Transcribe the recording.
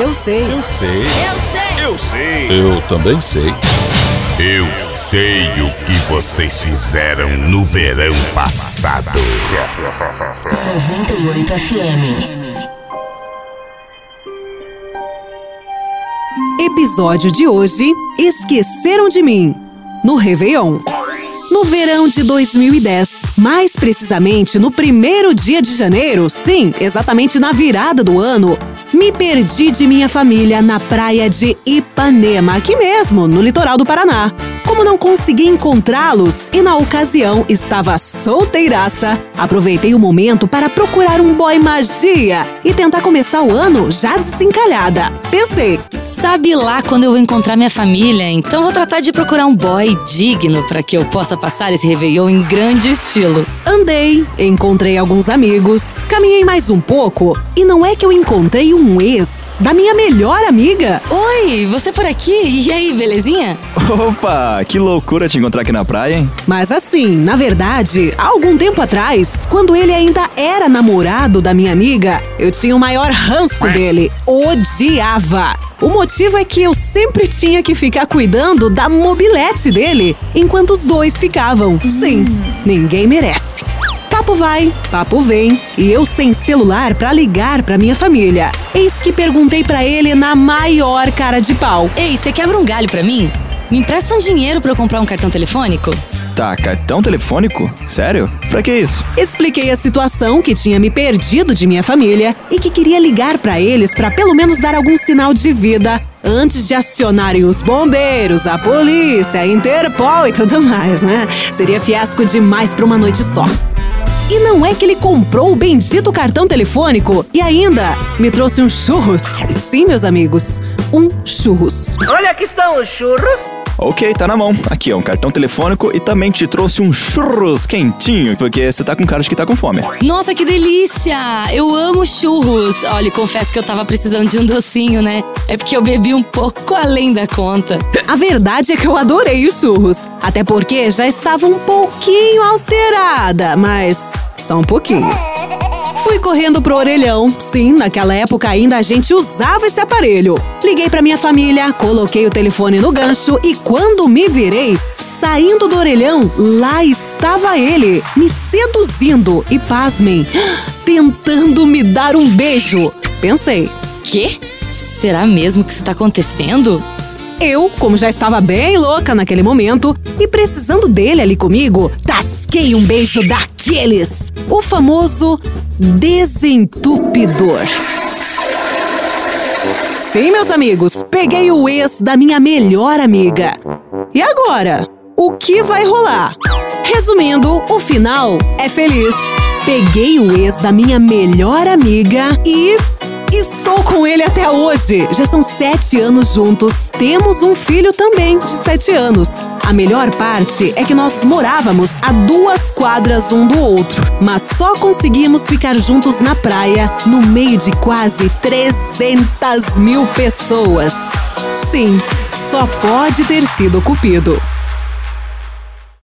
Eu sei. Eu sei. Eu sei. Eu sei. Eu também sei. Eu sei o que vocês fizeram no verão passado. 98 FM. Episódio de hoje: Esqueceram de mim. No Réveillon. No verão de 2010, mais precisamente no primeiro dia de janeiro, sim, exatamente na virada do ano, me perdi de minha família na praia de Ipanema, aqui mesmo, no litoral do Paraná. Como não consegui encontrá-los e na ocasião estava solteiraça, aproveitei o momento para procurar um boy magia e tentar começar o ano já desencalhada. Pensei, Sabe lá quando eu vou encontrar minha família, então vou tratar de procurar um boy digno para que eu possa passar esse Réveillon em grande estilo. Andei, encontrei alguns amigos, caminhei mais um pouco e não é que eu encontrei um ex da minha melhor amiga. Oi, você por aqui? E aí, belezinha? Opa, que loucura te encontrar aqui na praia, hein? Mas assim, na verdade, há algum tempo atrás, quando ele ainda era namorado da minha amiga, eu tinha o maior ranço dele. Odiava. O motivo é que eu sempre tinha que ficar cuidando da mobilete dele, enquanto os dois ficavam. Sim, ninguém merece. Papo vai, papo vem, e eu sem celular pra ligar pra minha família. Eis que perguntei pra ele na maior cara de pau. Ei, você quebra um galho pra mim? Me empresta um dinheiro pra eu comprar um cartão telefônico? Tá, cartão telefônico? Sério? Pra que isso? Expliquei a situação que tinha me perdido de minha família e que queria ligar pra eles pra pelo menos dar algum sinal de vida antes de acionarem os bombeiros, a polícia, a Interpol e tudo mais, né? Seria fiasco demais pra uma noite só. E não é que ele comprou o bendito cartão telefônico e ainda me trouxe um churros. Sim, meus amigos, um churros. Olha aqui estão os churros. Ok, tá na mão. Aqui, ó, um cartão telefônico e também te trouxe um churros quentinho, porque você tá com cara de que tá com fome. Nossa, que delícia! Eu amo churros. Olha, confesso que eu tava precisando de um docinho, né? É porque eu bebi um pouco além da conta. A verdade é que eu adorei os churros, até porque já estava um pouquinho alterada, mas só um pouquinho. Fui correndo pro orelhão. Sim, naquela época ainda a gente usava esse aparelho. Liguei pra minha família, coloquei o telefone no gancho e quando me virei, saindo do orelhão, lá estava ele, me seduzindo e pasmem, tentando me dar um beijo. Pensei, Quê? Será mesmo que isso tá acontecendo? Eu, como já estava bem louca naquele momento e precisando dele ali comigo, tasquei um beijo daqueles. O famoso desentupidor. Sim, meus amigos, peguei o ex da minha melhor amiga. E agora? O que vai rolar? Resumindo, o final é feliz. Peguei o ex da minha melhor amiga e Estou com ele até hoje. Já são sete anos juntos. Temos um filho também, de sete anos. A melhor parte é que nós morávamos a duas quadras um do outro, mas só conseguimos ficar juntos na praia no meio de quase 300 mil pessoas. Sim, só pode ter sido Cupido.